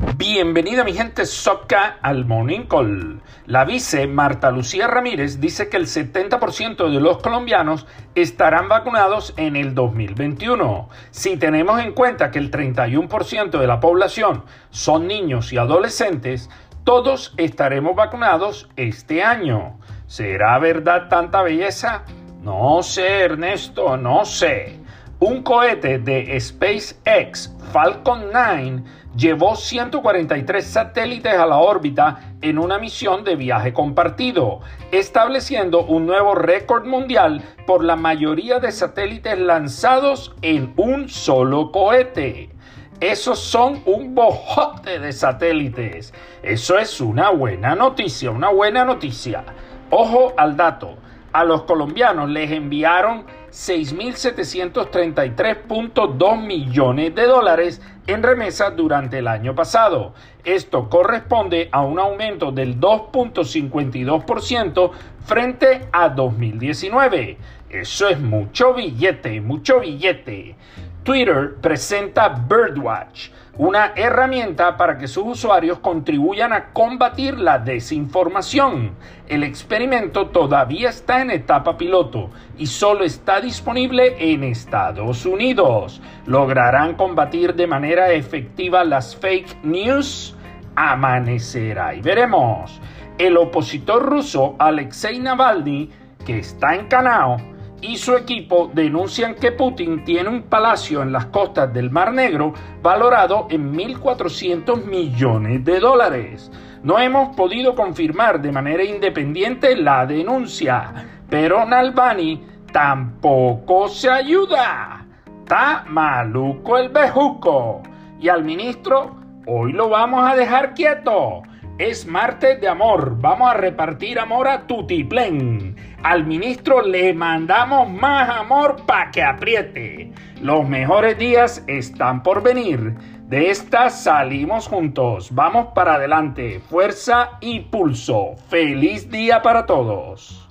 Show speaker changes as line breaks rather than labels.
Bienvenida mi gente soca al Morning Call. La vice Marta Lucía Ramírez dice que el 70% de los colombianos estarán vacunados en el 2021. Si tenemos en cuenta que el 31% de la población son niños y adolescentes, todos estaremos vacunados este año. ¿Será verdad tanta belleza? No sé, Ernesto, no sé. Un cohete de SpaceX Falcon 9 llevó 143 satélites a la órbita en una misión de viaje compartido, estableciendo un nuevo récord mundial por la mayoría de satélites lanzados en un solo cohete. Esos son un bojote de satélites. Eso es una buena noticia, una buena noticia. Ojo al dato a los colombianos les enviaron 6.733.2 millones de dólares en remesas durante el año pasado. Esto corresponde a un aumento del 2.52% frente a 2019. Eso es mucho billete, mucho billete. Twitter presenta Birdwatch, una herramienta para que sus usuarios contribuyan a combatir la desinformación. El experimento todavía está en etapa piloto y solo está disponible en Estados Unidos. ¿Lograrán combatir de manera efectiva las fake news? Amanecerá y veremos. El opositor ruso Alexei Navalny, que está en Canao, y su equipo denuncian que Putin tiene un palacio en las costas del Mar Negro valorado en 1.400 millones de dólares. No hemos podido confirmar de manera independiente la denuncia, pero Nalbani tampoco se ayuda. Está maluco el bejuco. Y al ministro, hoy lo vamos a dejar quieto. Es martes de amor. Vamos a repartir amor a Tutiplén. Al ministro le mandamos más amor para que apriete. Los mejores días están por venir. De esta salimos juntos. Vamos para adelante. Fuerza y pulso. Feliz día para todos.